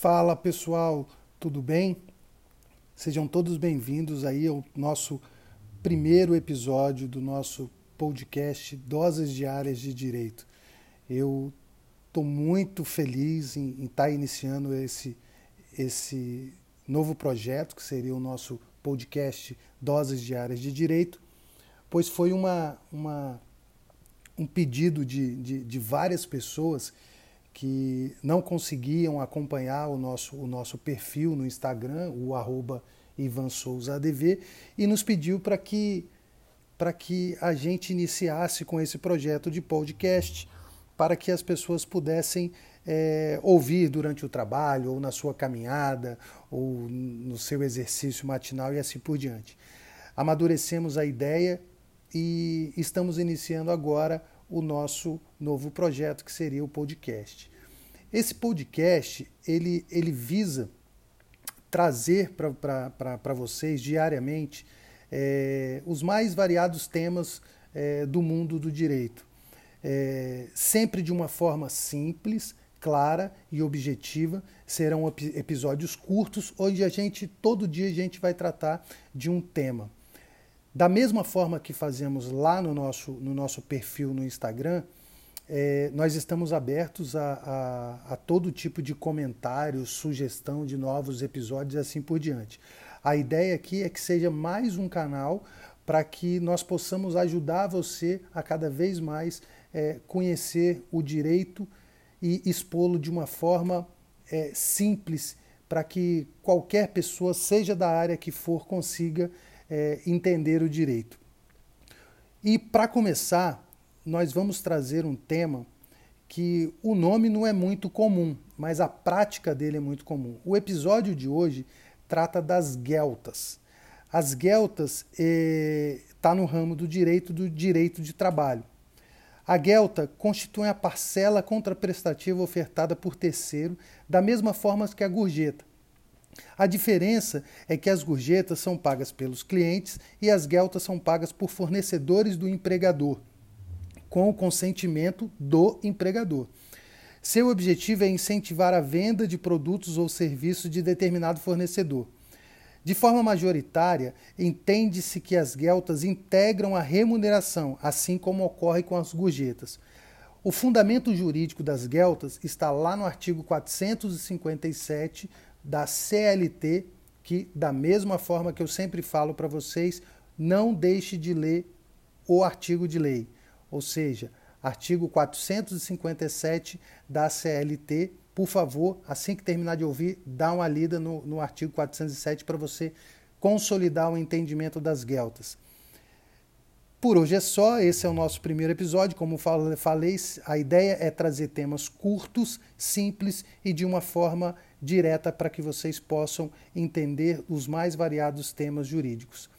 Fala pessoal, tudo bem? Sejam todos bem-vindos aí ao nosso primeiro episódio do nosso podcast Doses Diárias de Direito. Eu estou muito feliz em, estar tá iniciando esse, esse novo projeto, que seria o nosso podcast Doses Diárias de Direito, pois foi uma, uma, um pedido de, de, de várias pessoas que não conseguiam acompanhar o nosso, o nosso perfil no Instagram, o arroba e nos pediu para que, que a gente iniciasse com esse projeto de podcast, para que as pessoas pudessem é, ouvir durante o trabalho, ou na sua caminhada, ou no seu exercício matinal e assim por diante. Amadurecemos a ideia e estamos iniciando agora o nosso novo projeto, que seria o podcast. Esse podcast, ele, ele visa trazer para vocês diariamente é, os mais variados temas é, do mundo do direito. É, sempre de uma forma simples, clara e objetiva. Serão episódios curtos, onde a gente, todo dia, a gente vai tratar de um tema. Da mesma forma que fazemos lá no nosso, no nosso perfil no Instagram, é, nós estamos abertos a, a, a, todo tipo de comentário, sugestão de novos episódios e assim por diante. A ideia aqui é que seja mais um canal para que nós possamos ajudar você a cada vez mais é, conhecer o direito e expô-lo de uma forma é, simples para que qualquer pessoa, seja da área que for, consiga é, entender o direito. E para começar, nós vamos trazer um tema que o nome não é muito comum, mas a prática dele é muito comum. O episódio de hoje trata das gueltas. As gueltas está tá no ramo do direito do direito de trabalho. A guelta constitui a parcela contraprestativa ofertada por terceiro, da mesma forma que a gorjeta. A diferença é que as gorjetas são pagas pelos clientes e as gueltas são pagas por fornecedores do empregador com o consentimento do empregador. Seu objetivo é incentivar a venda de produtos ou serviços de determinado fornecedor. De forma majoritária, entende-se que as gueltas integram a remuneração, assim como ocorre com as gorjetas. O fundamento jurídico das gueltas está lá no artigo 457 da CLT, que, da mesma forma que eu sempre falo para vocês, não deixe de ler o artigo de lei ou seja, artigo 457 da CLT. Por favor, assim que terminar de ouvir, dá uma lida no, no artigo 407 para você consolidar o entendimento das gueltas. Por hoje é só, esse é o nosso primeiro episódio. Como falei, a ideia é trazer temas curtos, simples e de uma forma direta para que vocês possam entender os mais variados temas jurídicos.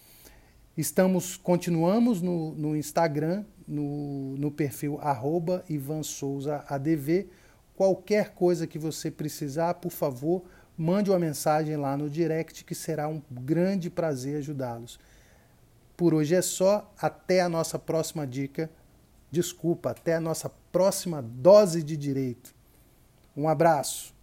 Estamos, continuamos no, no Instagram, no, no perfil arroba Ivan Souza ADV. Qualquer coisa que você precisar, por favor, mande uma mensagem lá no direct que será um grande prazer ajudá-los. Por hoje é só, até a nossa próxima dica. Desculpa, até a nossa próxima dose de direito. Um abraço.